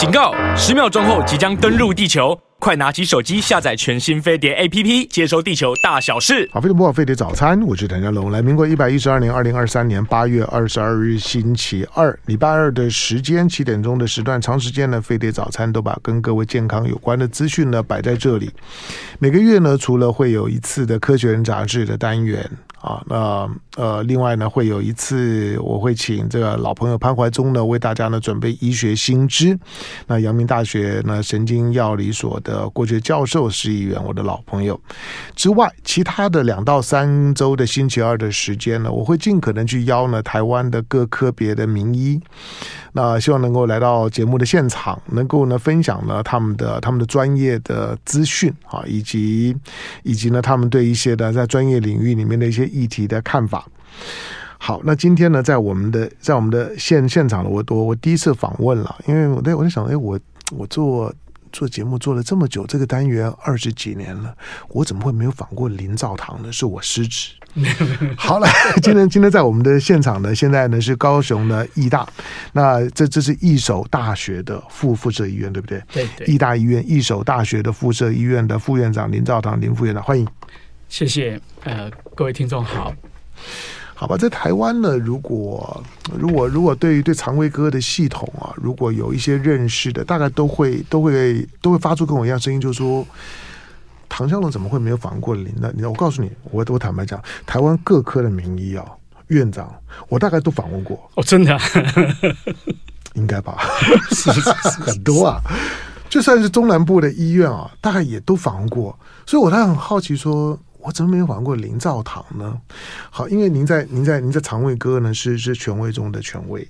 警告！十秒钟后即将登陆地球，快拿起手机下载全新飞碟 APP，接收地球大小事。好，飞碟播报，飞碟早餐，我是谭家龙。来，民国一百一十二年二零二三年八月二十二日星期二，礼拜二的时间七点钟的时段，长时间呢，飞碟早餐都把跟各位健康有关的资讯呢摆在这里。每个月呢，除了会有一次的《科学人》杂志的单元。啊，那呃，另外呢，会有一次我会请这个老朋友潘怀忠呢，为大家呢准备医学新知。那阳明大学呢神经药理所的郭珏教授是一员我的老朋友。之外，其他的两到三周的星期二的时间呢，我会尽可能去邀呢台湾的各科别的名医。那希望能够来到节目的现场，能够呢分享呢他们的他们的专业的资讯啊，以及以及呢他们对一些的在专业领域里面的一些议题的看法。好，那今天呢在我们的在我们的现现场呢，我我我第一次访问了，因为我在我在想，哎，我我做。做节目做了这么久，这个单元二十几年了，我怎么会没有访过林兆堂呢？是我失职。好了，今天今天在我们的现场呢，现在呢是高雄的义大，那这这是义守大学的附附设医院，对不对？对对。义大医院义守大学的附设医院的副院长林兆堂林副院长，欢迎。谢谢，呃，各位听众好。好吧，在台湾呢，如果如果如果对于对肠胃科的系统啊，如果有一些认识的，大概都会都会都会发出跟我一样声音，就是说，唐湘龙怎么会没有访问过林呢？你我告诉你，我我坦白讲，台湾各科的名医啊，院长，我大概都访问过。哦，真的、啊？应该吧？是是是，很多啊。就算是中南部的医院啊，大概也都访问过。所以我还很好奇说。我怎么没有访问过林兆堂呢？好，因为您在您在您在肠胃科呢是是权威中的权威。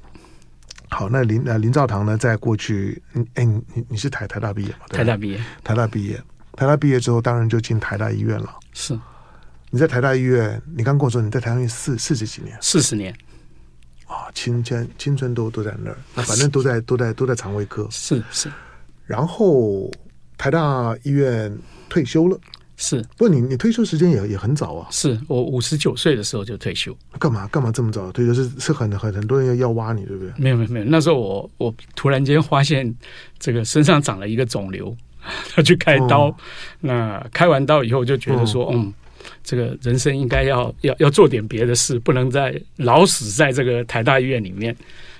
好，那林呃林兆堂呢，在过去，哎，你你是台台大毕业吗？台大毕业，台大毕业，台大毕业之后，当然就进台大医院了。是，你在台大医院，你刚跟我说你在台大医院四四十几年，四十年啊，青春青春都都在那儿，那反正都在都在都在肠胃科。是是，然后台大医院退休了。是，不过你你退休时间也也很早啊。是我五十九岁的时候就退休。干嘛干嘛这么早退休？是是很很很多人要要挖你，对不对？没有没有没有，那时候我我突然间发现这个身上长了一个肿瘤，要去开刀。哦、那开完刀以后就觉得说，哦、嗯，这个人生应该要要要做点别的事，不能再老死在这个台大医院里面，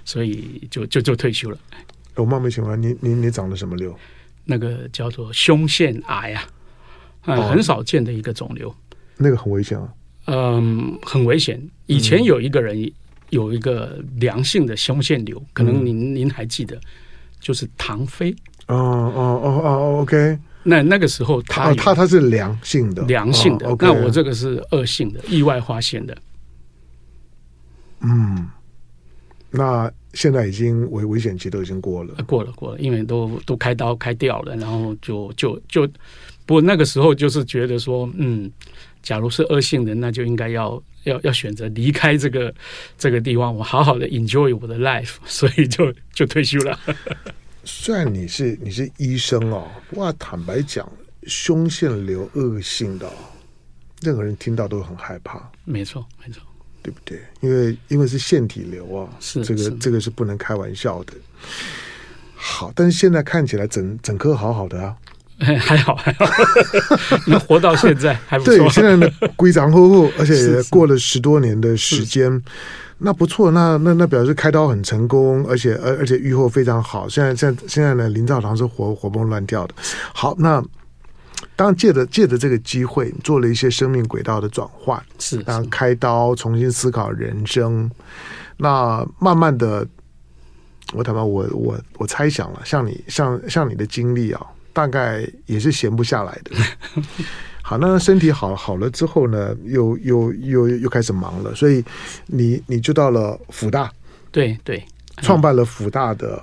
所以就就就退休了。我冒昧请问，你你你长了什么瘤？那个叫做胸腺癌啊。啊、嗯，很少见的一个肿瘤，那个很危险啊。嗯，很危险。以前有一个人有一个良性的胸腺瘤，嗯、可能您您还记得，就是唐飞。哦哦哦哦，OK。那那个时候他、哦、他他是良性的，良性的。哦 okay、那我这个是恶性的，意外发现的。嗯，那现在已经危危险期都已经过了，过了过了，因为都都开刀开掉了，然后就就就。不过那个时候就是觉得说，嗯，假如是恶性的，那就应该要要要选择离开这个这个地方，我好好的 enjoy 我的 life，所以就就退休了。虽然你是你是医生哦，不过坦白讲，胸腺瘤恶性的，任何人听到都很害怕。没错，没错，对不对？因为因为是腺体瘤啊，是这个这个是不能开玩笑的。好，但是现在看起来整整颗好好的啊。还 好还好，能 活到现在还不错。对，现在呢，规章厚厚，而且也过了十多年的时间，那不错。那那那表示开刀很成功，而且而而且愈后非常好。现在现在现在呢，林兆堂是活活蹦乱跳的。好，那当然借着借着这个机会，做了一些生命轨道的转换，是当开刀重新思考人生。那慢慢的，我坦白我我我猜想了，像你像像你的经历啊。大概也是闲不下来的。好，那身体好好了之后呢，又又又又开始忙了，所以你你就到了辅大，对对，创办了辅大的。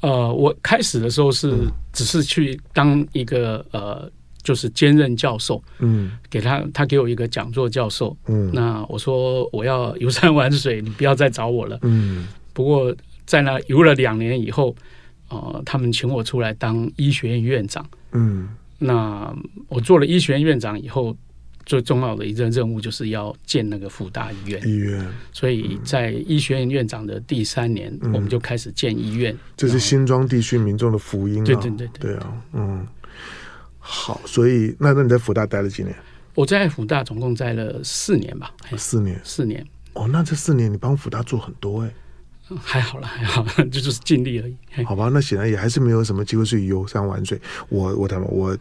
呃，我开始的时候是只是去当一个呃，就是兼任教授，嗯，给他他给我一个讲座教授，嗯，那我说我要游山玩水，你不要再找我了，嗯。不过在那游了两年以后。呃，他们请我出来当医学院院长。嗯，那我做了医学院院长以后，最重要的一个任务就是要建那个辅大医院。医院，所以在医学院院长的第三年，嗯、我们就开始建医院。这是新庄地区民众的福音啊！对对对对，对啊，嗯。好，所以那那你在福大待了几年？我在福大总共待了四年吧。四年，四年。哦，那这四年你帮福大做很多哎、欸。还好了，还好，这就是尽力而已。好吧，那显然也还是没有什么机会去游山玩水。我我他妈我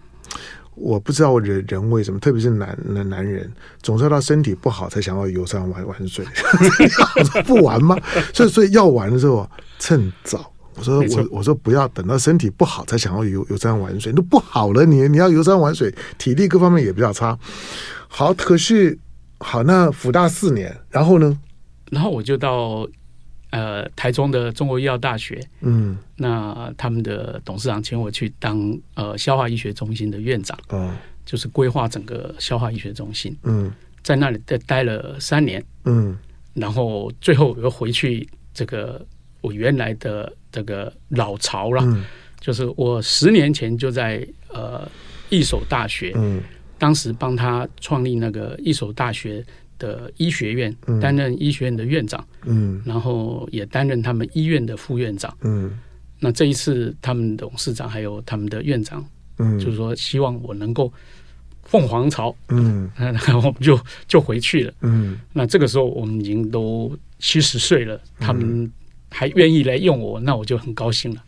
我不知道人人为什么，特别是男男男人，总是要到身体不好才想要游山玩玩水，不玩吗？所以所以要玩的时候趁早。我说我我说不要等到身体不好才想要游游山玩水，都不好了你，你你要游山玩水，体力各方面也比较差。好，可是好，那辅大四年，然后呢？然后我就到呃台中的中国医药大学，嗯，那他们的董事长请我去当呃消化医学中心的院长，嗯，就是规划整个消化医学中心，嗯，在那里待待了三年，嗯，然后最后我又回去这个我原来的。这个老巢了，嗯、就是我十年前就在呃一所大学，嗯、当时帮他创立那个一所大学的医学院，嗯、担任医学院的院长，嗯、然后也担任他们医院的副院长。嗯、那这一次他们董事长还有他们的院长，嗯、就是说希望我能够凤凰巢，嗯，然后我们就就回去了。嗯，那这个时候我们已经都七十岁了，他们。还愿意来用我，那我就很高兴了。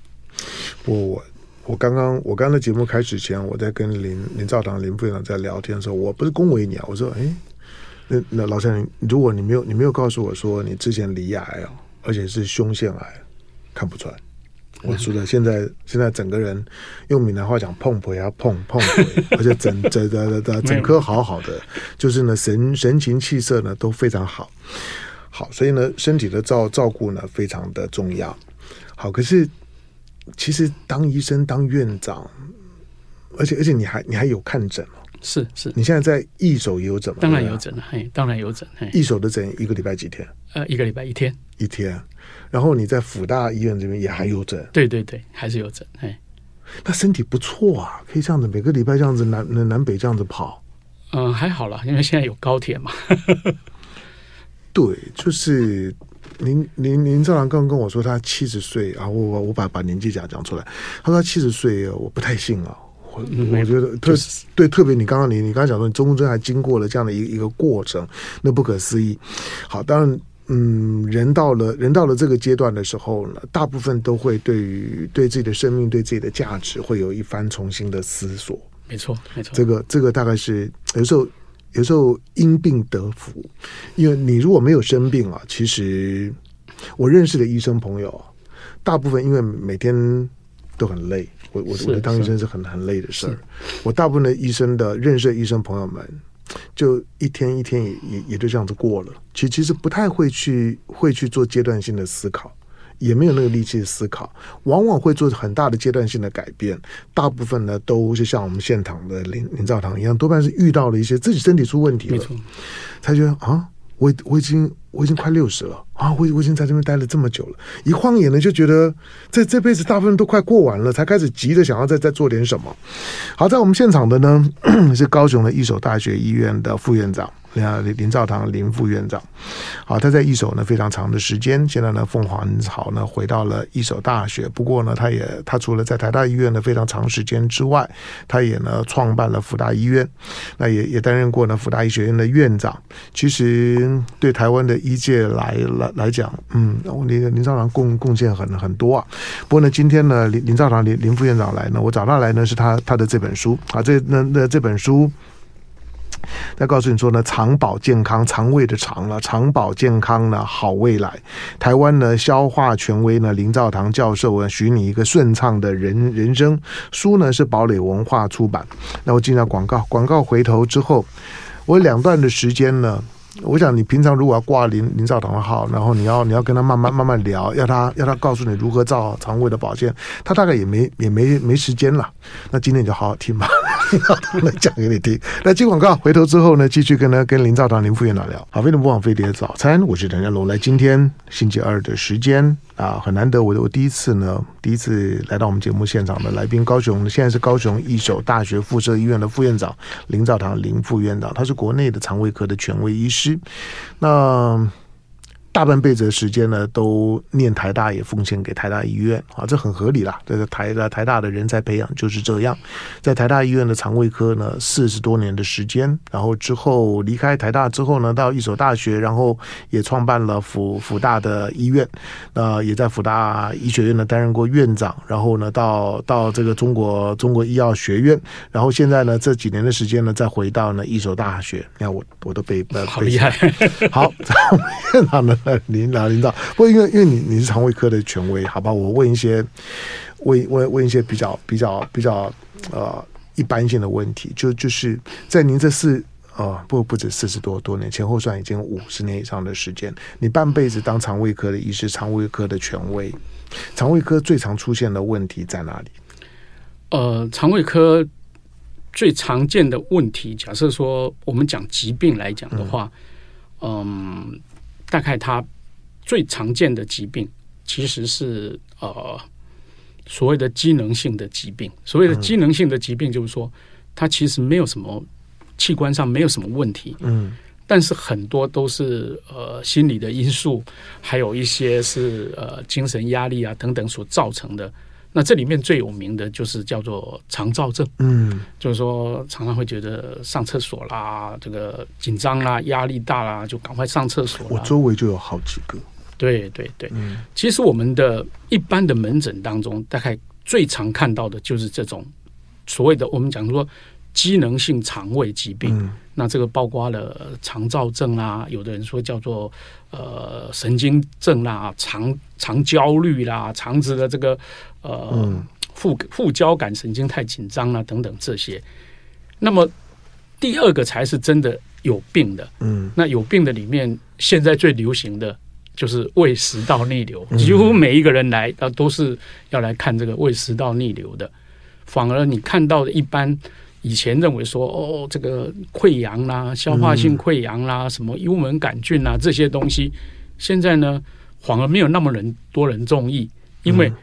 我我刚刚我刚刚的节目开始前，我在跟林林兆堂林副院长在聊天的时候，我不是恭维你啊，我说，哎，那那老先生，如果你没有你没有告诉我说你之前罹癌啊，而且是胸腺癌，看不出来。我说的现在现在整个人用闽南话讲碰婆呀碰碰腿，而且整整的的整颗好好的，就是呢神神情气色呢都非常好。好，所以呢，身体的照照顾呢非常的重要。好，可是其实当医生当院长，而且而且你还你还有看诊哦？是是，你现在在义手也有诊吗？当然有诊了，嘿，当然有诊。义手的诊一个礼拜几天？呃，一个礼拜一天，一天。然后你在辅大医院这边也还有诊？对对对，还是有诊。嘿，那身体不错啊，可以这样子每个礼拜这样子南南北这样子跑。嗯、呃，还好了，因为现在有高铁嘛。对，就是林林林兆堂刚刚跟我说他七十岁啊，我我我把把年纪讲讲出来，他说他七十岁，我不太信啊，我我觉得特对特别你刚刚你你刚才讲说你中间还经过了这样的一个一个过程，那不可思议。好，当然，嗯，人到了人到了这个阶段的时候呢，大部分都会对于对自己的生命、对自己的价值会有一番重新的思索。没错，没错，这个这个大概是有时候。有时候因病得福，因为你如果没有生病啊，其实我认识的医生朋友，大部分因为每天都很累，我我我的当医生是很很累的事儿。我大部分的医生的认识的医生朋友们，就一天一天也也也就这样子过了，其其实不太会去会去做阶段性的思考。也没有那个力气思考，往往会做很大的阶段性的改变。大部分呢，都是像我们现场的林林兆堂一样，多半是遇到了一些自己身体出问题了，才觉得啊，我我已经我已经快六十了啊，我我已经在这边待了这么久了，一晃眼呢就觉得这这辈子大部分都快过完了，才开始急着想要再再做点什么。好，在我们现场的呢是高雄的一所大学医院的副院长。林林兆堂林副院长，好，他在义守呢非常长的时间。现在呢，凤凰巢呢回到了义守大学。不过呢，他也他除了在台大医院呢非常长时间之外，他也呢创办了福大医院，那也也担任过呢福大医学院的院长。其实对台湾的医界来来来讲，嗯，林林兆堂贡贡献很很多啊。不过呢，今天呢林林兆堂林林副院长来呢，我找他来呢是他他的这本书啊，这那那这本书。那告诉你说呢，肠保健康，肠胃的肠了，肠保健康呢，好未来。台湾呢，消化权威呢，林兆堂教授啊，许你一个顺畅的人人生。书呢是堡垒文化出版。那我进到广告，广告回头之后，我两段的时间呢，我想你平常如果要挂林林兆堂的号，然后你要你要跟他慢慢慢慢聊，要他要他告诉你如何造肠胃的保健，他大概也没 也没没时间了。那今天你就好好听吧。林兆堂来讲给你听。那接广告，回头之后呢，继续跟他跟林兆堂林副院长聊。好，飞碟联播网飞碟早餐，我是陈家龙。来，今天星期二的时间啊，很难得，我我第一次呢，第一次来到我们节目现场的来宾，高雄现在是高雄一所大学附设医院的副院长林兆堂林副院长，他是国内的肠胃科的权威医师。那大半辈子的时间呢，都念台大，也奉献给台大医院啊，这很合理啦。这个台大台大的人才培养就是这样，在台大医院的肠胃科呢，四十多年的时间，然后之后离开台大之后呢，到一所大学，然后也创办了辅辅大的医院，那也在辅大医学院呢担任过院长，然后呢，到到这个中国中国医药学院，然后现在呢这几年的时间呢，再回到呢一所大学。你看我我都被好厉害，好，院长呢？呃，林老林导，不过因为因为你你是肠胃科的权威，好吧？我问一些问问问一些比较比较比较呃一般性的问题，就就是在您这四呃不不止四十多多年，前后算已经五十年以上的时间，你半辈子当肠胃科的医师，肠胃科的权威，肠胃科最常出现的问题在哪里？呃，肠胃科最常见的问题，假设说我们讲疾病来讲的话，嗯大概它最常见的疾病其实是呃所谓的机能性的疾病。所谓的机能性的疾病，就是说它其实没有什么器官上没有什么问题，嗯，但是很多都是呃心理的因素，还有一些是呃精神压力啊等等所造成的。那这里面最有名的就是叫做肠燥症，嗯，就是说常常会觉得上厕所啦，这个紧张啦，压力大啦，就赶快上厕所。我周围就有好几个。对对对，嗯，其实我们的一般的门诊当中，大概最常看到的就是这种所谓的我们讲说机能性肠胃疾病。嗯那这个包括了肠燥症啊，有的人说叫做呃神经症啦，肠肠焦虑啦，肠子的这个呃副副交感神经太紧张了等等这些。那么第二个才是真的有病的，嗯，那有病的里面，现在最流行的就是胃食道逆流，几乎每一个人来啊都是要来看这个胃食道逆流的，反而你看到的一般。以前认为说哦，这个溃疡啦、消化性溃疡啦、什么幽门杆菌啊这些东西，现在呢反而没有那么人多人中意，因为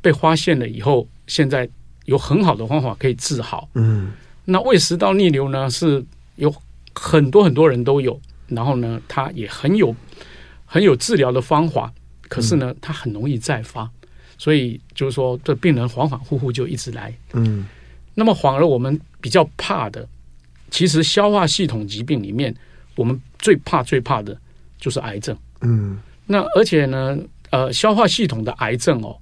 被发现了以后，现在有很好的方法可以治好。嗯，那胃食道逆流呢是有很多很多人都有，然后呢它也很有很有治疗的方法，可是呢它很容易再发，所以就是说这病人反反复复就一直来。嗯。那么反而我们比较怕的，其实消化系统疾病里面，我们最怕最怕的就是癌症。嗯，那而且呢，呃，消化系统的癌症哦，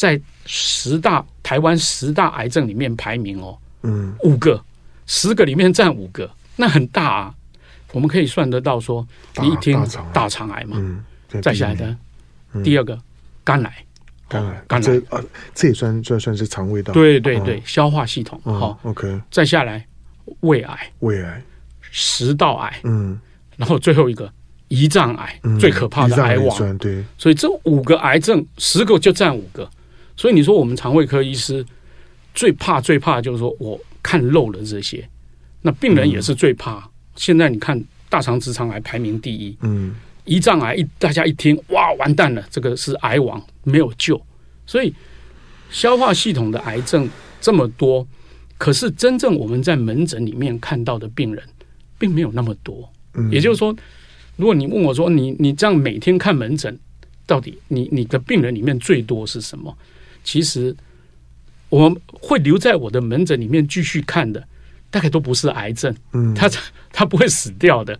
在十大台湾十大癌症里面排名哦，嗯，五个，十个里面占五个，那很大啊。我们可以算得到说，你一听大肠癌嘛，嗯，再下来的第二个肝癌。肝癌，肝癌，这也算算算是肠胃道。对对对，消化系统。好，OK。再下来，胃癌，胃癌，食道癌，嗯，然后最后一个胰脏癌，最可怕的癌王。对，所以这五个癌症，十个就占五个。所以你说我们肠胃科医师最怕最怕就是说我看漏了这些，那病人也是最怕。现在你看大肠直肠癌排名第一，嗯。胰脏癌一大家一听哇，完蛋了，这个是癌王，没有救。所以消化系统的癌症这么多，可是真正我们在门诊里面看到的病人并没有那么多。嗯，也就是说，如果你问我说你你这样每天看门诊，到底你你的病人里面最多是什么？其实我会留在我的门诊里面继续看的，大概都不是癌症。嗯，他他 不会死掉的。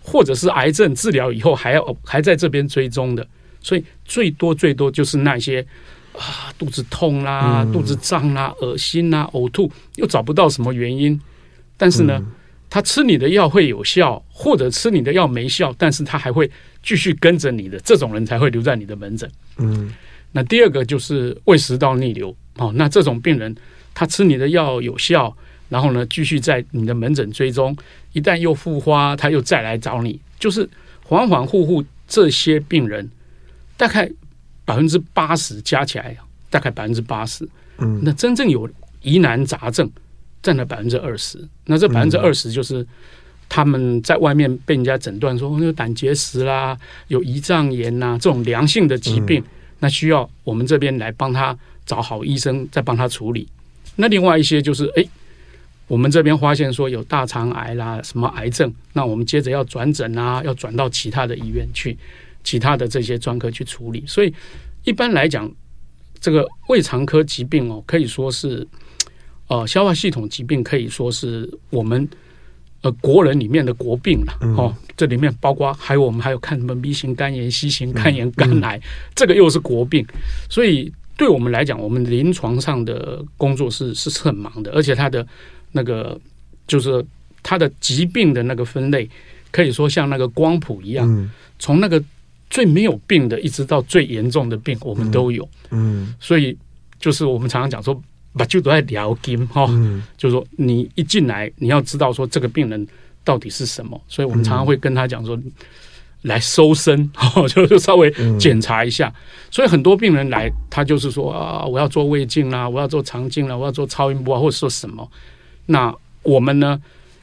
或者是癌症治疗以后还要还在这边追踪的，所以最多最多就是那些啊肚子痛啦、肚子胀啦、恶心啦、呕吐，又找不到什么原因。但是呢，他吃你的药会有效，或者吃你的药没效，但是他还会继续跟着你的，这种人才会留在你的门诊。嗯，那第二个就是胃食道逆流，哦，那这种病人他吃你的药有效。然后呢，继续在你的门诊追踪，一旦又复发，他又再来找你，就是反反复复。这些病人大概百分之八十加起来，大概百分之八十。嗯，那真正有疑难杂症，占了百分之二十。那这百分之二十就是他们在外面被人家诊断说有胆结石啦，有胰脏炎呐这种良性的疾病，那需要我们这边来帮他找好医生，再帮他处理。那另外一些就是哎。我们这边发现说有大肠癌啦，什么癌症，那我们接着要转诊啊，要转到其他的医院去，其他的这些专科去处理。所以一般来讲，这个胃肠科疾病哦，可以说是呃消化系统疾病，可以说是我们呃国人里面的国病了哦。这里面包括还有我们还有看什么 B 型肝炎、C 型肝炎、肝癌，这个又是国病。所以对我们来讲，我们临床上的工作是是很忙的，而且它的。那个就是他的疾病的那个分类，可以说像那个光谱一样，嗯、从那个最没有病的，一直到最严重的病，我们都有。嗯，嗯所以就是我们常常讲说，把就都在聊金哈，嗯、就是说你一进来，你要知道说这个病人到底是什么，所以我们常常会跟他讲说，来搜身，哦，就是稍微检查一下。嗯、所以很多病人来，他就是说啊，我要做胃镜啦，我要做肠镜啦，我要做超音波啊，或者说什么。那我们呢，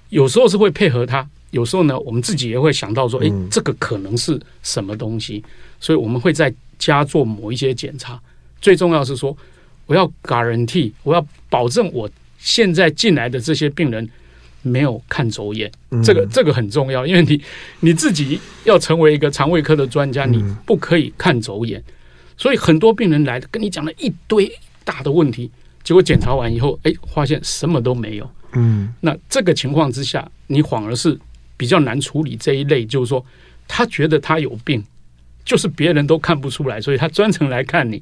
有时候是会配合他，有时候呢，我们自己也会想到说，诶，这个可能是什么东西，所以我们会在家做某一些检查。最重要是说，我要 guarantee，我要保证我现在进来的这些病人没有看走眼，这个这个很重要，因为你你自己要成为一个肠胃科的专家，你不可以看走眼。所以很多病人来跟你讲了一堆大的问题。结果检查完以后，哎，发现什么都没有。嗯，那这个情况之下，你反而是比较难处理这一类，就是说，他觉得他有病，就是别人都看不出来，所以他专程来看你。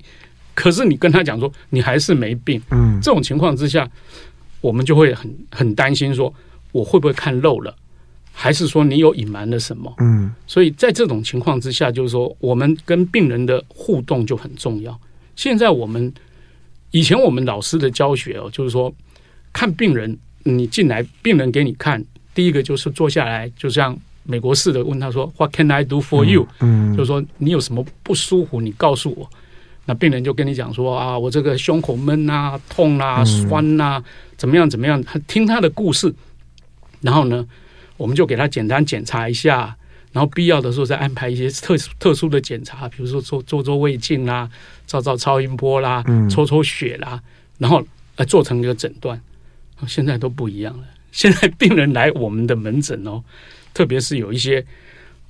可是你跟他讲说，你还是没病。嗯，这种情况之下，我们就会很很担心，说我会不会看漏了，还是说你有隐瞒了什么？嗯，所以在这种情况之下，就是说，我们跟病人的互动就很重要。现在我们。以前我们老师的教学哦，就是说看病人，你进来，病人给你看，第一个就是坐下来，就像美国式的问他说：“What can I do for you？” 嗯，就是说你有什么不舒服，你告诉我。那病人就跟你讲说：“啊，我这个胸口闷啊，痛啊，酸啊，怎么样怎么样？”他听他的故事，然后呢，我们就给他简单检查一下。然后必要的时候再安排一些特殊特殊的检查，比如说做做做胃镜啦，照照超音波啦，抽抽血啦，然后来做成一个诊断。现在都不一样了，现在病人来我们的门诊哦，特别是有一些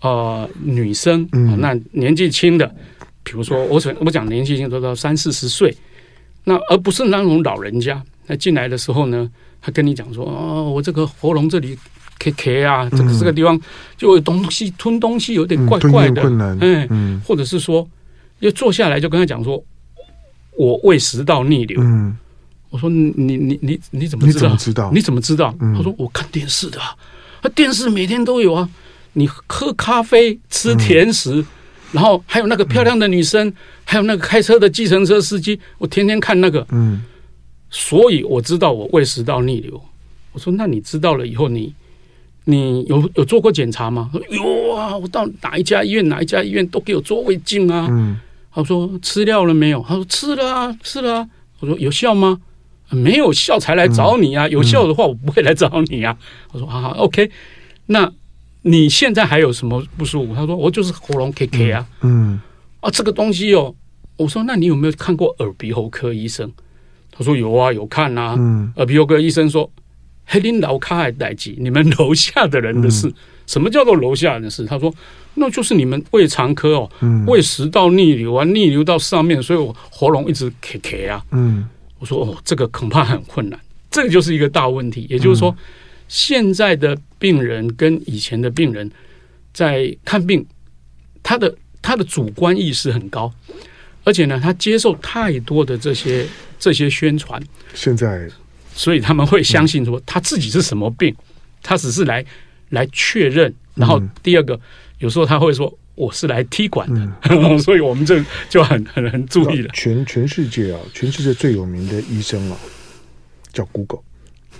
呃女生，那年纪轻的，比如说我我讲年纪已经都到三四十岁，那而不是那种老人家，那进来的时候呢，他跟你讲说，哦，我这个喉咙这里。K K 啊，这个这个地方就有东西吞东西有点怪怪的，嗯，或者是说，又坐下来就跟他讲说，我胃食道逆流，嗯，我说你你你你怎么知道？你怎么知道？你怎么知道？他说我看电视的，啊，电视每天都有啊，你喝咖啡吃甜食，然后还有那个漂亮的女生，还有那个开车的计程车司机，我天天看那个，嗯，所以我知道我胃食道逆流。我说那你知道了以后你。你有有做过检查吗？有啊，我到哪一家医院，哪一家医院都给我做胃镜啊。嗯，他说吃药了没有？他说吃了啊，吃了啊。我说有效吗？没有效才来找你啊。有效的话，我不会来找你啊。我说好好，OK。那你现在还有什么不舒服？他说我就是喉咙 KK 啊。嗯啊，这个东西哦。我说那你有没有看过耳鼻喉科医生？他说有啊，有看啊。嗯，耳鼻喉科医生说。黑林老卡还待机，你们楼下的人的事。嗯、什么叫做楼下人的事？他说，那就是你们胃肠科哦，嗯、胃食道逆流啊，逆流到上面，所以我喉咙一直咳咳啊。嗯，我说哦，这个恐怕很困难，这个就是一个大问题。也就是说，嗯、现在的病人跟以前的病人在看病，他的他的主观意识很高，而且呢，他接受太多的这些这些宣传。现在。所以他们会相信说他自己是什么病，他只是来来确认。然后第二个，有时候他会说我是来踢馆的，所以我们这就很很很注意了。全全世界啊，全世界最有名的医生啊，叫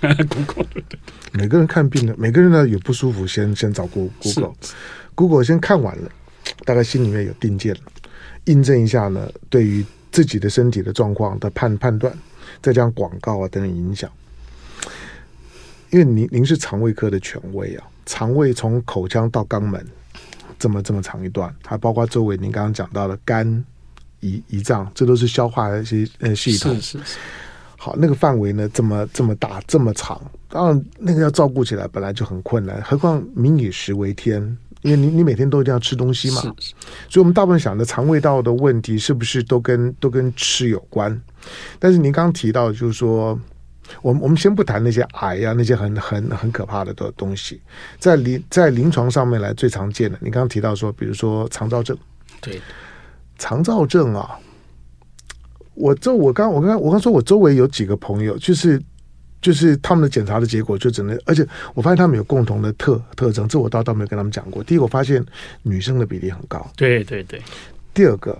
对。每个人看病呢，每个人呢有不舒服，先先找 Google，Google 先看完了，大概心里面有定见了，印证一下呢，对于自己的身体的状况的判判断。再加上广告啊等等影响，因为您您是肠胃科的权威啊，肠胃从口腔到肛门这么这么长一段，还包括周围您刚刚讲到的肝、胰胰脏，这都是消化的一些呃系统。是是是。好，那个范围呢，这么这么大，这么长，当然那个要照顾起来本来就很困难，何况民以食为天，因为你你每天都一定要吃东西嘛，是是，所以我们大部分想的肠胃道的问题是不是都跟都跟吃有关？但是您刚刚提到，就是说，我们我们先不谈那些癌呀、啊，那些很很很可怕的的东西，在临在临床上面来最常见的，你刚刚提到说，比如说肠燥症，对，肠燥症啊。我周我刚我刚我刚说，我周围有几个朋友，就是就是他们的检查的结果就只能，而且我发现他们有共同的特特征，这我倒倒没有跟他们讲过。第一个，我发现女生的比例很高，对对对。第二个，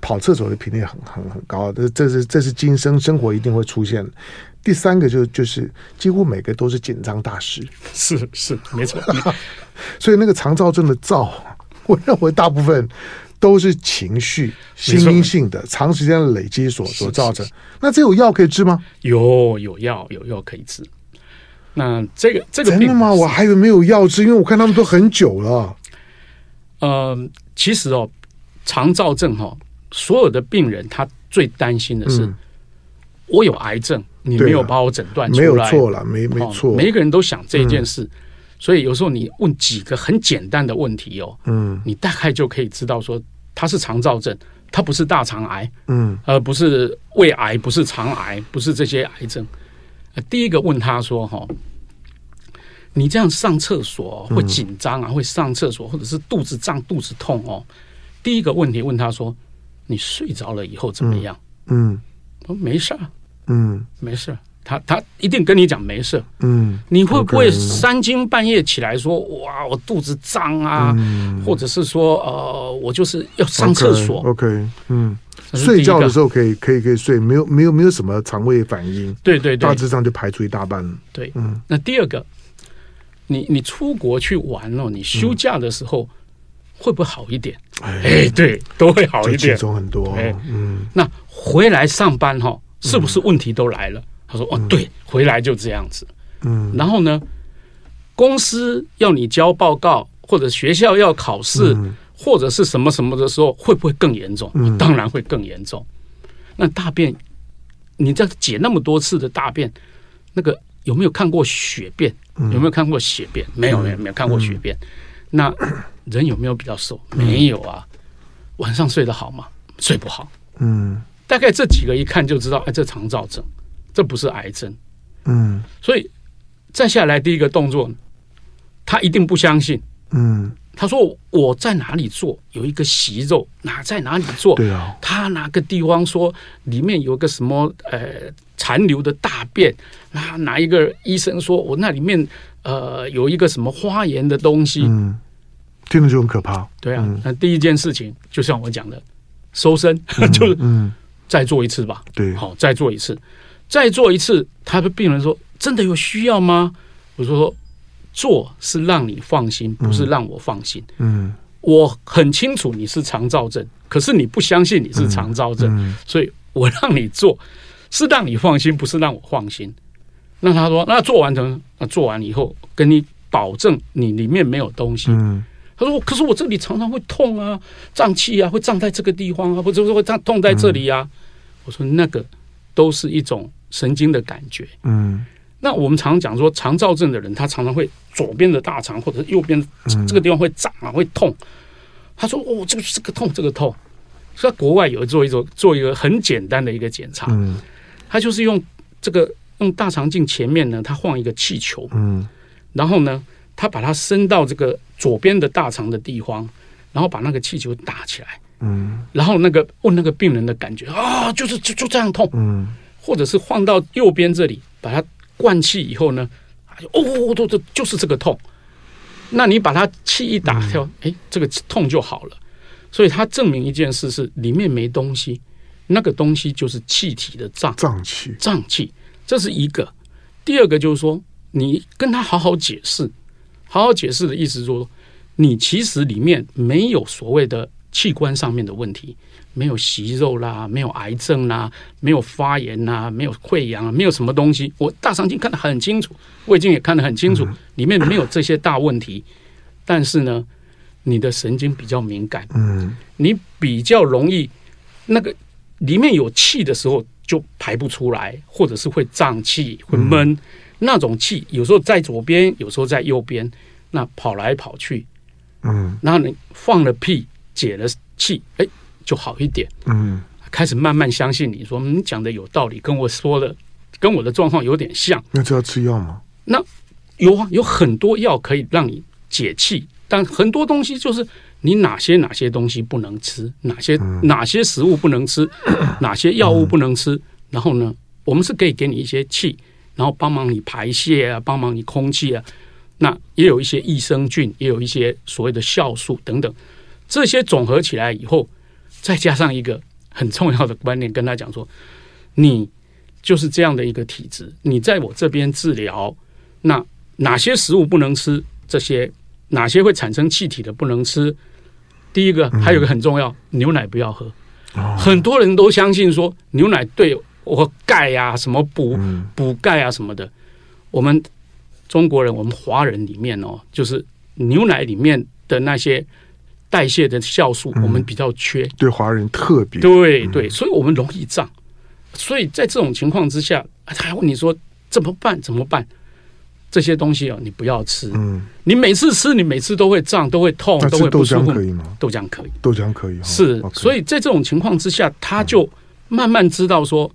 跑厕所的频率很很很高，这这是这是今生生活一定会出现。第三个就就是几乎每个都是紧张大师，是是没错。所以那个肠躁症的躁，我认为大部分。都是情绪、心因性的长时间的累积所所造成。那这有药可以治吗？有有药有药可以治。那这个这个病真的吗？我还以为没有药治，因为我看他们都很久了。呃，其实哦，肠躁症哈、哦，所有的病人他最担心的是，嗯、我有癌症，你没有把我诊断出来，没有错了，没没错、哦。每一个人都想这件事。嗯所以有时候你问几个很简单的问题哦，嗯，你大概就可以知道说他是肠燥症，他不是大肠癌，嗯，而不是胃癌，不是肠癌，不是这些癌症。第一个问他说哈，你这样上厕所会紧张啊，会上厕所或者是肚子胀、肚子痛哦。第一个问题问他说，你睡着了以后怎么样？嗯，说没事儿，嗯，没事儿。他他一定跟你讲没事，嗯，你会不会三更半夜起来说哇我肚子胀啊，嗯、或者是说呃我就是要上厕所？OK，, 嗯，睡觉的时候可以可以可以睡，没有没有没有什么肠胃反应，对对对，大致上就排除一大半。了。对，嗯，那第二个，你你出国去玩哦，你休假的时候、嗯、会不会好一点？哎，哎对，都会好一点，轻松很多。哎，嗯，那回来上班哈，是不是问题都来了？嗯他说：“哦，对，回来就这样子。嗯，然后呢，公司要你交报告，或者学校要考试，嗯、或者是什么什么的时候，会不会更严重？嗯、当然会更严重。那大便，你在解那么多次的大便，那个有没有看过血便？嗯、有没有看过血便？没有，没有，没有看过血便。嗯、那人有没有比较瘦？没有啊。晚上睡得好吗？睡不好。嗯，大概这几个一看就知道，哎，这肠燥症。”这不是癌症，嗯，所以再下来第一个动作，他一定不相信，嗯，他说我在哪里做有一个息肉，哪在哪里做？对啊，他哪个地方说里面有个什么呃残留的大便？那哪一个医生说我那里面呃有一个什么花炎的东西？嗯，听着就很可怕。对啊，那第一件事情就像我讲的，收身，就是嗯，再做一次吧。对，好，再做一次。再做一次，他的病人说：“真的有需要吗？”我说：“做是让你放心，不是让我放心。嗯，嗯，我很清楚你是肠燥症，可是你不相信你是肠燥症，嗯嗯、所以我让你做是让你放心，不是让我放心。”那他说：“那做完成，那做完以后，跟你保证你里面没有东西。嗯”他说：“可是我这里常常会痛啊，胀气啊，会胀在这个地方啊，或者说会胀痛在这里啊。嗯”我说：“那个都是一种。”神经的感觉，嗯，那我们常常讲说，肠燥症的人，他常常会左边的大肠或者右边这个地方会胀啊，会痛。他说：“哦，这个这个痛，这个痛。”所以国外有做一种做一个很简单的一个检查，嗯，他就是用这个用大肠镜前面呢，他放一个气球，嗯，然后呢，他把它伸到这个左边的大肠的地方，然后把那个气球打起来，嗯，然后那个问那个病人的感觉啊，就是就就这样痛，嗯。或者是放到右边这里，把它灌气以后呢，哦，都都就是这个痛。那你把它气一打掉，哎、嗯，这个痛就好了。所以它证明一件事是里面没东西，那个东西就是气体的胀胀气，胀气，这是一个。第二个就是说，你跟他好好解释，好好解释的意思就是说，你其实里面没有所谓的器官上面的问题，没有息肉啦，没有癌症啦，没有发炎啦，没有溃疡啊，没有什么东西。我大肠镜看得很清楚，胃镜也看得很清楚，里面没有这些大问题。但是呢，你的神经比较敏感，嗯，你比较容易那个里面有气的时候就排不出来，或者是会胀气、会闷。那种气有时候在左边，有时候在右边，那跑来跑去，嗯，然后你放了屁。解了气，哎，就好一点。嗯，开始慢慢相信你说你讲的有道理，跟我说的，跟我的状况有点像。那就要吃药吗？那有啊，有很多药可以让你解气，但很多东西就是你哪些哪些东西不能吃，哪些、嗯、哪些食物不能吃，哪些药物不能吃。嗯、然后呢，我们是可以给你一些气，然后帮忙你排泄啊，帮忙你空气啊。那也有一些益生菌，也有一些所谓的酵素等等。这些总合起来以后，再加上一个很重要的观念，跟他讲说：“你就是这样的一个体质，你在我这边治疗，那哪些食物不能吃？这些哪些会产生气体的不能吃？第一个还有个很重要，牛奶不要喝。很多人都相信说牛奶对我钙呀、什么补补钙啊什么的。我们中国人，我们华人里面哦，就是牛奶里面的那些。”代谢的酵素，我们比较缺，嗯、对华人特别对对，所以我们容易胀。所以在这种情况之下，他还问你说怎么办？怎么办？这些东西哦，你不要吃。嗯，你每次吃，你每次都会胀，都会痛，都会不舒服。豆浆可以吗？豆浆可以，豆浆可以。是，所以在这种情况之下，他就慢慢知道说，嗯、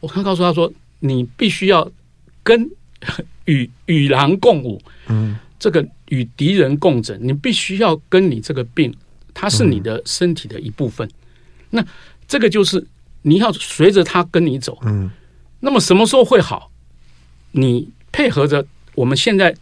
我刚告诉他说，你必须要跟与与狼共舞。嗯。这个与敌人共枕，你必须要跟你这个病，它是你的身体的一部分。嗯、那这个就是你要随着它跟你走。嗯，那么什么时候会好？你配合着我们现在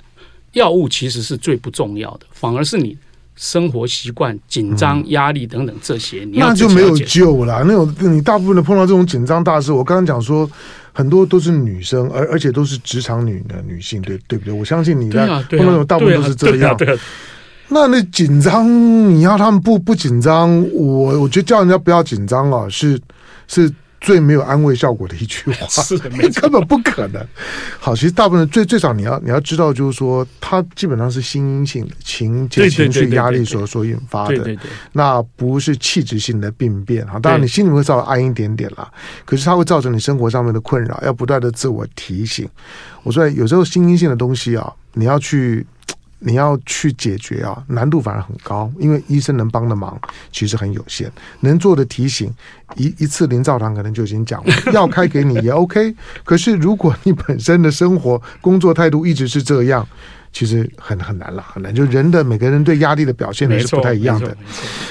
药物其实是最不重要的，反而是你生活习惯、紧张、压力等等这些，那就没有救了。那种你大部分的碰到这种紧张大事，我刚刚讲说。很多都是女生，而而且都是职场女的女性，对对不对？我相信你的朋友大部分都是这样。那那紧张，你要他们不不紧张，我我觉得叫人家不要紧张啊，是是。最没有安慰效果的一句话，是，根本不可能。好，其实大部分最最少你要你要知道，就是说，它基本上是心因性的情情绪压力所所引发的，对对对，那不是器质性的病变啊。当然，你心里会稍微安一点点啦，可是它会造成你生活上面的困扰，要不断的自我提醒。我说，有时候心因性的东西啊，你要去。你要去解决啊，难度反而很高，因为医生能帮的忙其实很有限，能做的提醒一一次林兆堂可能就已经讲了，药开给你也 OK。可是如果你本身的生活工作态度一直是这样，其实很很难了，很难。就人的每个人对压力的表现也是不太一样的。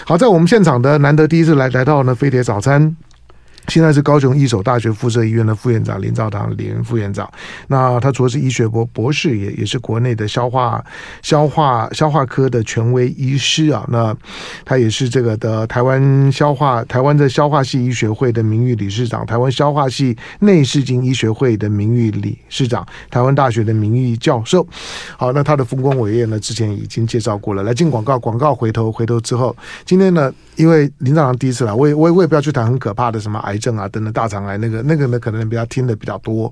好，在我们现场的难得第一次来来到呢飞碟早餐。现在是高雄一手大学附设医院的副院长林兆堂林副院长，那他除了是医学博博士，也也是国内的消化消化消化科的权威医师啊。那他也是这个的台湾消化台湾的消化系医学会的名誉理事长，台湾消化系内视镜医学会的名誉理事长，台湾大学的名誉教授。好，那他的丰功伟业呢，之前已经介绍过了。来进广告，广告回头回头之后，今天呢，因为林兆堂第一次来，我也我也我也不要去谈很可怕的什么癌癌症啊，等等大肠癌那个那个呢，可能比较听的比较多，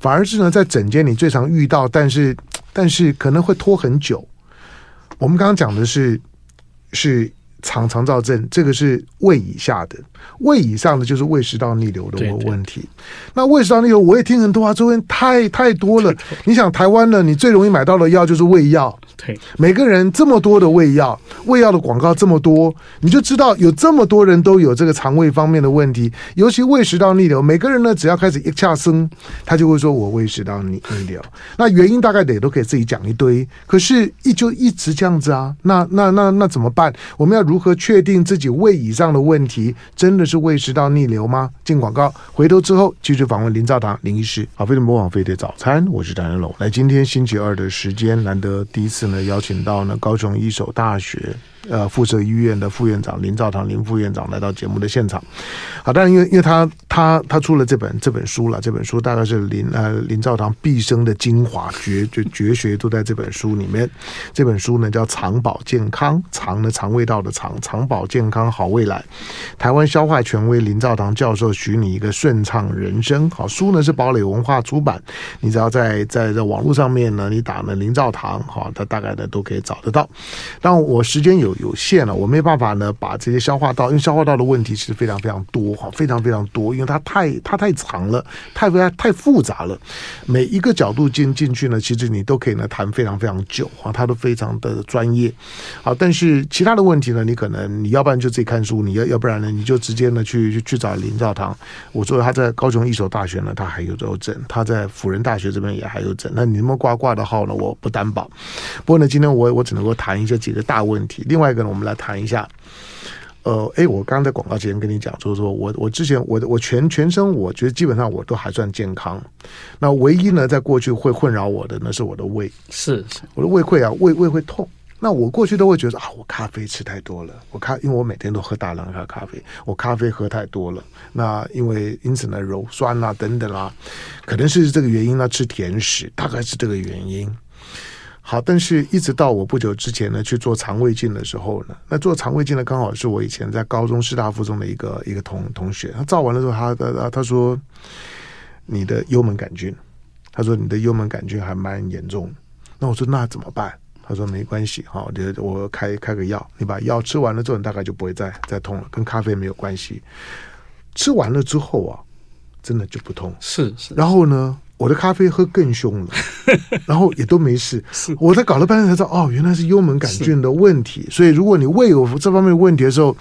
反而是呢，在诊间里最常遇到，但是但是可能会拖很久。我们刚刚讲的是是肠肠燥症，这个是胃以下的，胃以上的就是胃食道逆流的问题。对对，那胃食道逆流我也听很多啊，这边太太多了。你想台湾呢，你最容易买到的药就是胃药。对，每个人这么多的胃药，胃药的广告这么多，你就知道有这么多人都有这个肠胃方面的问题，尤其胃食道逆流。每个人呢，只要开始一下生，他就会说我胃食道逆逆流。那原因大概得都可以自己讲一堆，可是一就一直这样子啊，那那那那怎么办？我们要如何确定自己胃以上的问题真的是胃食道逆流吗？进广告，回头之后继续访问林兆堂林医师。好，飞碟模仿非得早餐，我是张仁龙。来，今天星期二的时间，难得第一次。呢，邀请到呢高雄一手大学呃附设医院的副院长林兆堂林副院长来到节目的现场。好，当然因为因为他他他出了这本这本书了，这本书大概是林呃林兆堂毕生的精华绝绝绝学都在这本书里面。这本书呢叫《肠保健康》，肠呢肠胃道的肠，肠保健康好未来。台湾消化权威林兆堂教授许你一个顺畅人生。好，书呢是堡垒文化出版，你只要在在这网络上面呢，你打呢林兆堂，好，他大概呢都可以找得到。但我时间有有限了，我没办法呢把这些消化道，因为消化道的问题其实非常非常多哈，非常非常多，因为它太它太长了，太太太复杂了，每一个角度进进去呢，其实你都可以呢谈非常非常久哈，它都非常的专业。好，但是其他的问题呢，你可能你要不然就自己看书，你要要不然呢你就直接呢去去找林兆堂。我说他在高雄一所大学呢，他还有有诊，他在辅仁大学这边也还有诊。那你那么挂挂的号呢，我不担保。不过呢，今天我我只能够谈一下几个大问题。另外一个呢，我们来谈一下。呃，哎，我刚刚在广告之前跟你讲，就是说我我之前我我全全身，我觉得基本上我都还算健康。那唯一呢，在过去会困扰我的呢，是我的胃，是是，我的胃溃啊，胃胃会痛。那我过去都会觉得啊，我咖啡吃太多了，我咖因为我每天都喝大量的咖啡，我咖啡喝太多了。那因为因此呢，鞣酸啊等等啊，可能是这个原因呢，吃甜食大概是这个原因。好，但是一直到我不久之前呢，去做肠胃镜的时候呢，那做肠胃镜呢，刚好是我以前在高中师大附中的一个一个同同学，他照完了之后，他他他说你的幽门杆菌，他说你的幽门杆菌还蛮严重。那我说那怎么办？他说没关系，好，我我开开个药，你把药吃完了之后，你大概就不会再再痛了，跟咖啡没有关系。吃完了之后啊，真的就不痛。是是。然后呢？我的咖啡喝更凶了，然后也都没事。我在搞了半天才知道，哦，原来是幽门杆菌的问题。所以，如果你胃有这方面问题的时候，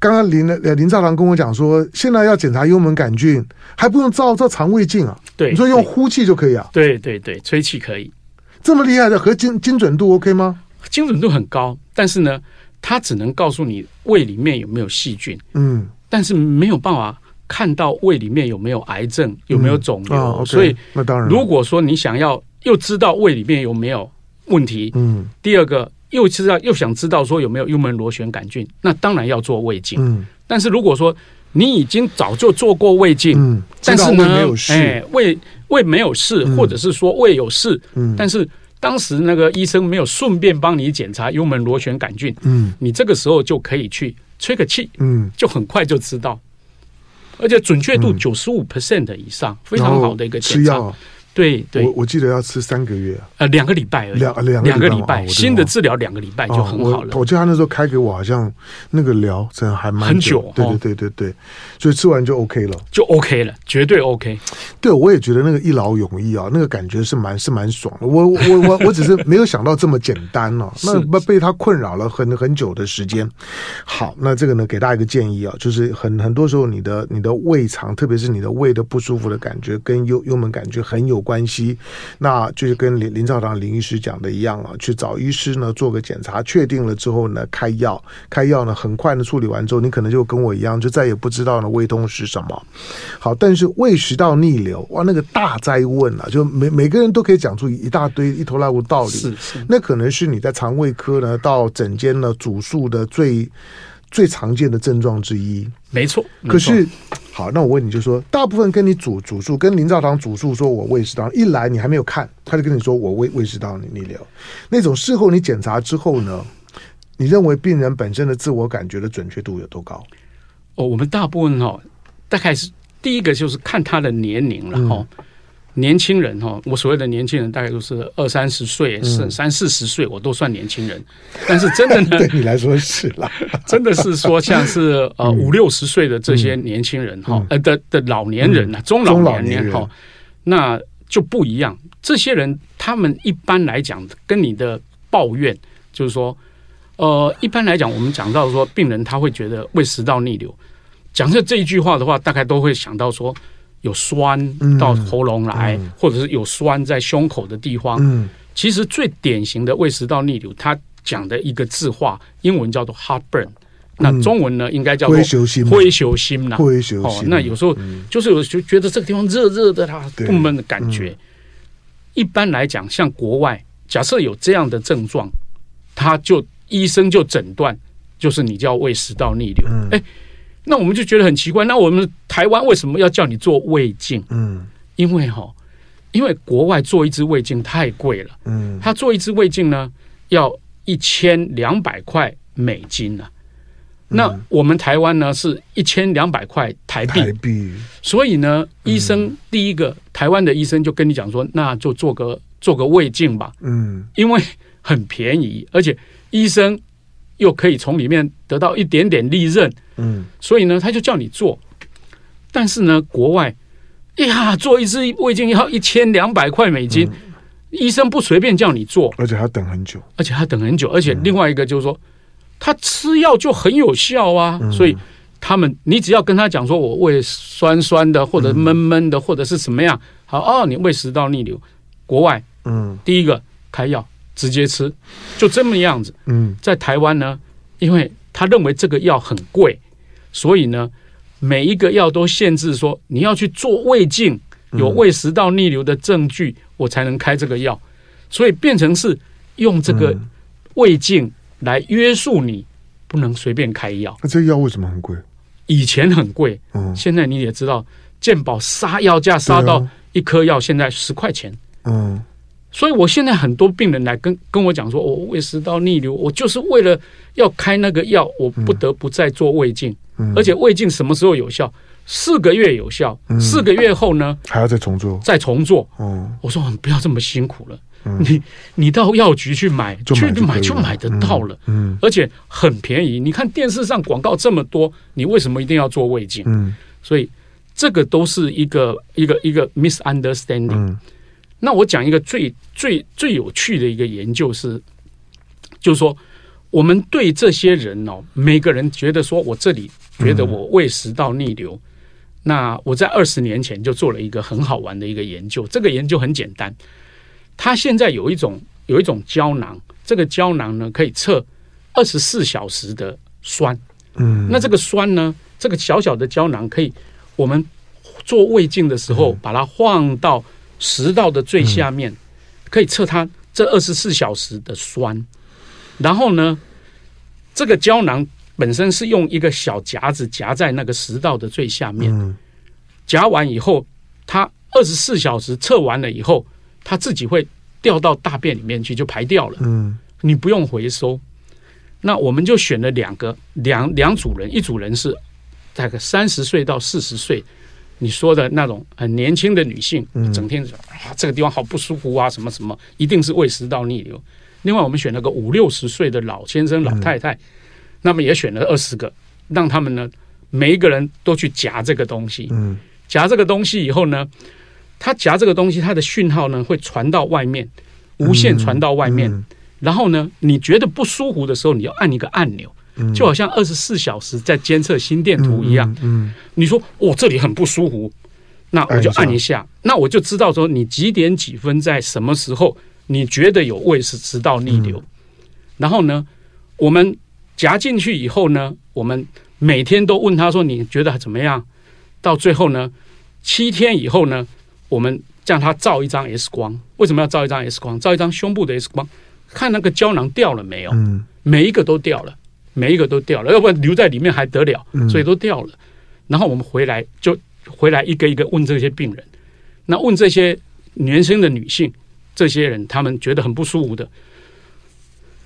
刚刚林林兆堂跟我讲说，现在要检查幽门杆菌，还不用照照肠胃镜啊？对，你说用呼气就可以啊？对对对，吹气可以。这么厉害的，和精精准度 OK 吗？精准度很高，但是呢，它只能告诉你胃里面有没有细菌。嗯，但是没有办法。看到胃里面有没有癌症，有没有肿瘤，嗯哦 okay, 所以那当然。如果说你想要又知道胃里面有没有问题，嗯，第二个又知道又想知道说有没有幽门螺旋杆菌，那当然要做胃镜。嗯，但是如果说你已经早就做过胃镜，嗯，但是呢，哎，胃胃没有事，或者是说胃有事，嗯，但是当时那个医生没有顺便帮你检查幽门螺旋杆菌，嗯，你这个时候就可以去吹个气，嗯，就很快就知道。而且准确度九十五 percent 以上，非常好的一个检查。对对，我我记得要吃三个月，呃，两个礼拜而已，两两两个礼拜，新的治疗两个礼拜就很好了。我记得他那时候开给我，好像那个疗程还蛮很久，对对对对对，所以吃完就 OK 了，就 OK 了，绝对 OK。对，我也觉得那个一劳永逸啊，那个感觉是蛮是蛮爽的。我我我我只是没有想到这么简单 哦，那被他困扰了很很久的时间。好，那这个呢，给大家一个建议啊，就是很很多时候你的你的胃肠，特别是你的胃的不舒服的感觉，跟幽幽门感觉很有关系，那就是跟林林兆堂林医师讲的一样啊，去找医师呢做个检查，确定了之后呢开药，开药呢很快的处理完之后，你可能就跟我一样，就再也不知道呢胃痛是什么。好，但是胃食道逆流哇，那个大灾问啊，就每每个人都可以讲出一大堆一头拉无道理，是是，那可能是你在肠胃科呢到诊间呢主诉的最最常见的症状之一。没错，可是。好，那我问你就说，大部分跟你主主诉，跟林兆堂主诉说，我胃食道一来，你还没有看，他就跟你说我胃胃食道逆流，那种事后你检查之后呢，你认为病人本身的自我感觉的准确度有多高？哦，我们大部分哦，大概是第一个就是看他的年龄了哈。嗯年轻人哈，我所谓的年轻人大概都是二三十岁，是三四十岁，我都算年轻人。但是真的呢，对你来说是啦，真的是说像是呃五六十岁的这些年轻人哈，呃的的老年人呐，中老年人哈，那就不一样。这些人他们一般来讲跟你的抱怨就是说，呃，一般来讲我们讲到说病人他会觉得胃食道逆流，讲这这一句话的话，大概都会想到说。有酸到喉咙来，嗯嗯、或者是有酸在胸口的地方。嗯、其实最典型的胃食道逆流，它讲的一个字画，英文叫做 heartburn，、嗯、那中文呢应该叫做灰球心。灰球心呐，灰球心。哦，那有时候就是有就觉得这个地方热热的，它不闷的感觉。嗯、一般来讲，像国外，假设有这样的症状，他就医生就诊断，就是你叫胃食道逆流。哎、嗯，那我们就觉得很奇怪，那我们台湾为什么要叫你做胃镜？嗯，因为哈，因为国外做一支胃镜太贵了。嗯，他做一支胃镜呢，要一千两百块美金呢、啊。那我们台湾呢是一千两百块台币，台币。所以呢，医生第一个、嗯、台湾的医生就跟你讲说，那就做个做个胃镜吧，嗯，因为很便宜，而且医生又可以从里面得到一点点利润，嗯，所以呢，他就叫你做。但是呢，国外呀，做一次胃镜要一千两百块美金，嗯、医生不随便叫你做，而且还等很久，而且还等很久，而且另外一个就是说。他吃药就很有效啊，嗯、所以他们你只要跟他讲说，我胃酸酸的或者闷闷的或者是什么样，好哦，你胃食道逆流，国外嗯，第一个开药直接吃，就这么样子。嗯，在台湾呢，因为他认为这个药很贵，所以呢，每一个药都限制说你要去做胃镜，有胃食道逆流的证据，我才能开这个药，所以变成是用这个胃镜。来约束你，不能随便开药。那这药为什么很贵？以前很贵，嗯，现在你也知道，健保杀药价杀到一颗药现在十块钱，嗯，所以我现在很多病人来跟跟我讲说，我胃食道逆流，我就是为了要开那个药，我不得不再做胃镜，嗯，而且胃镜什么时候有效？四个月有效，四个月后呢，还要再重做，再重做。嗯，我说你不要这么辛苦了。你你到药局去买，去买就买得到了，嗯，而且很便宜。你看电视上广告这么多，你为什么一定要做胃镜？嗯，所以这个都是一个一个一个 misunderstanding。嗯，那我讲一个最最最有趣的一个研究是，就是说我们对这些人哦，每个人觉得说我这里觉得我胃食道逆流，那我在二十年前就做了一个很好玩的一个研究。这个研究很简单。它现在有一种有一种胶囊，这个胶囊呢可以测二十四小时的酸。嗯，那这个酸呢，这个小小的胶囊可以，我们做胃镜的时候把它放到食道的最下面，可以测它这二十四小时的酸。然后呢，这个胶囊本身是用一个小夹子夹在那个食道的最下面，夹完以后，它二十四小时测完了以后。它自己会掉到大便里面去，就排掉了。嗯，你不用回收。那我们就选了两个两两组人，一组人是大概三十岁到四十岁，你说的那种很年轻的女性，整天说啊这个地方好不舒服啊，什么什么，一定是胃食道逆流。另外，我们选了个五六十岁的老先生、老太太，那么也选了二十个，让他们呢每一个人都去夹这个东西。嗯，夹这个东西以后呢。他夹这个东西，它的讯号呢会传到外面，无线传到外面。然后呢，你觉得不舒服的时候，你要按一个按钮，嗯、就好像二十四小时在监测心电图一样。嗯，你说我、哦、这里很不舒服，那我就按一下，那我就知道说你几点几分在什么时候你觉得有胃食道逆流。嗯、然后呢，我们夹进去以后呢，我们每天都问他说你觉得怎么样？到最后呢，七天以后呢？我们叫他照一张 X 光，为什么要照一张 X 光？照一张胸部的 X 光，看那个胶囊掉了没有？嗯，每一个都掉了，每一个都掉了，要不然留在里面还得了？所以都掉了。然后我们回来就回来一个一个问这些病人，那问这些年轻的女性，这些人他们觉得很不舒服的，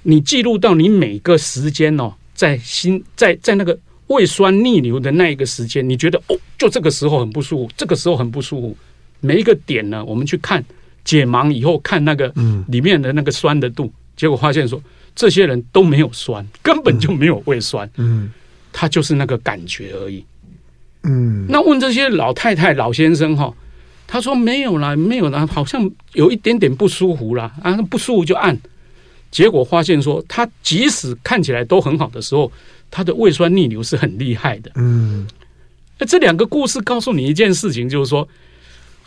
你记录到你每个时间哦，在心在在那个胃酸逆流的那一个时间，你觉得哦，就这个时候很不舒服，这个时候很不舒服。每一个点呢，我们去看解盲以后看那个里面的那个酸的度，嗯、结果发现说这些人都没有酸，根本就没有胃酸，嗯，他就是那个感觉而已，嗯。那问这些老太太、老先生哈，他说没有啦，没有啦，好像有一点点不舒服啦，啊，不舒服就按。结果发现说，他即使看起来都很好的时候，他的胃酸逆流是很厉害的，嗯。那这两个故事告诉你一件事情，就是说。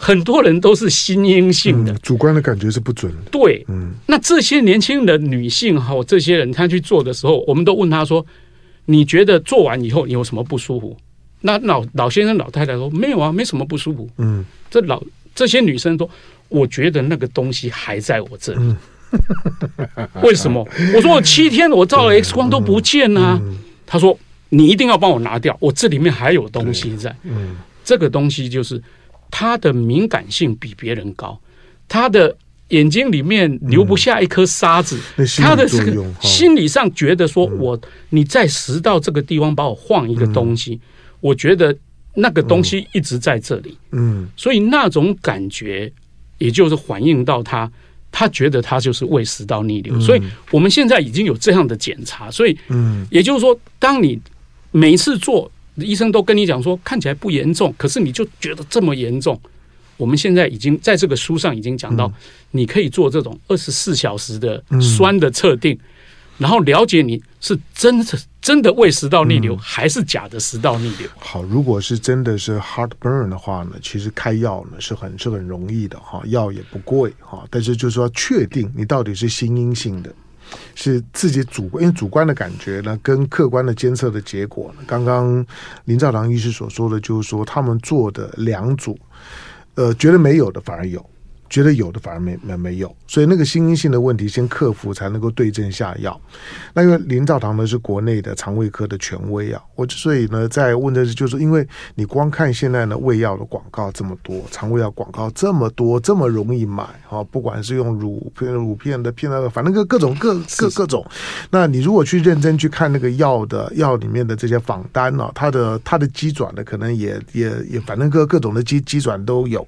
很多人都是心因性的，嗯，主观的感觉是不准的。对，嗯，那这些年轻的女性哈，这些人她去做的时候，我们都问她说：“你觉得做完以后你有什么不舒服？”那老老先生、老太太说：“没有啊，没什么不舒服。”嗯，这老这些女生说：“我觉得那个东西还在我这里。嗯” 为什么？我说我七天我照了 X 光都不见啊。他说你一定要帮我拿掉，我这里面还有东西在。嗯，这个东西就是他的敏感性比别人高，他的眼睛里面留不下一颗沙子，他的这个心理上觉得说我你再食道这个地方把我晃一个东西，我觉得那个东西一直在这里。嗯，所以那种感觉。也就是反映到他，他觉得他就是胃食道逆流，嗯、所以我们现在已经有这样的检查，所以，嗯，也就是说，当你每一次做，医生都跟你讲说看起来不严重，可是你就觉得这么严重。我们现在已经在这个书上已经讲到，你可以做这种二十四小时的酸的测定。嗯然后了解你是真的真的胃食道逆流，还是假的食道逆流。嗯。好，如果是真的是 heartburn 的话呢，其实开药呢是很是很容易的哈，药也不贵哈。但是就是说，确定你到底是心因性的，是自己主观，因为主观的感觉呢，跟客观的监测的结果，刚刚林兆堂医师所说的，就是说他们做的两组，呃，觉得没有的反而有。觉得有的反而没没没有，所以那个心因性的问题先克服，才能够对症下药。那因为林兆堂呢是国内的肠胃科的权威啊，我之所以呢在问的是，就是因为你光看现在呢胃药的广告这么多，肠胃药广告这么多，这么容易买啊，不管是用乳片、乳片的片那个，反正各各种各各各种。那你如果去认真去看那个药的药里面的这些仿单呢，它的它的机转呢可能也也也，反正各各种的机机转都有。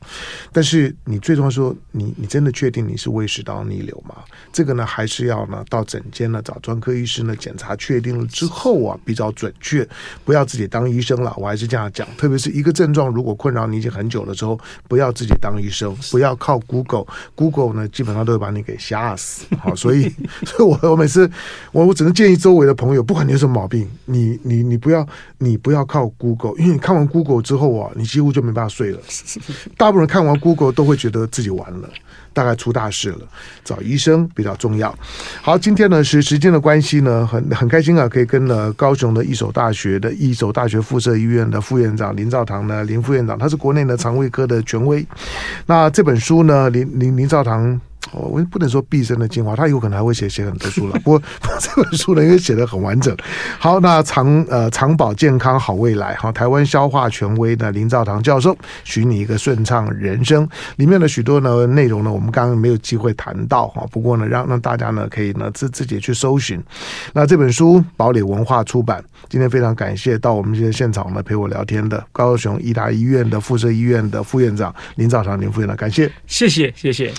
但是你最终说。你你真的确定你是胃食道逆流吗？这个呢，还是要呢到诊间呢找专科医师呢检查确定了之后啊，比较准确。不要自己当医生了，我还是这样讲。特别是一个症状如果困扰你已经很久了之后，不要自己当医生，不要靠 Google，Google 呢基本上都会把你给吓死。好，所以所以我我每次我我只能建议周围的朋友，不管你有什么毛病，你你你不要你不要靠 Google，因为你看完 Google 之后啊，你几乎就没办法睡了。大部分人看完 Google 都会觉得自己完完了。大概出大事了，找医生比较重要。好，今天呢是时间的关系呢，很很开心啊，可以跟了高雄的一所大学的一所大学附设医院的副院长林兆堂呢，林副院长，他是国内的肠胃科的权威。那这本书呢，林林林兆堂。我也不能说毕生的精华，他有可能还会写写很多书了。不过这本书呢，因为写得很完整。好，那长呃长保健康好未来，好，台湾消化权威的林兆堂教授，许你一个顺畅人生。里面的许多呢内容呢，我们刚刚没有机会谈到哈。不过呢，让让大家呢可以呢自自己去搜寻。那这本书堡垒文化出版。今天非常感谢到我们今天现场呢陪我聊天的高雄医大医院的附设医院的副院长林兆堂林副院长，感谢，谢谢谢谢。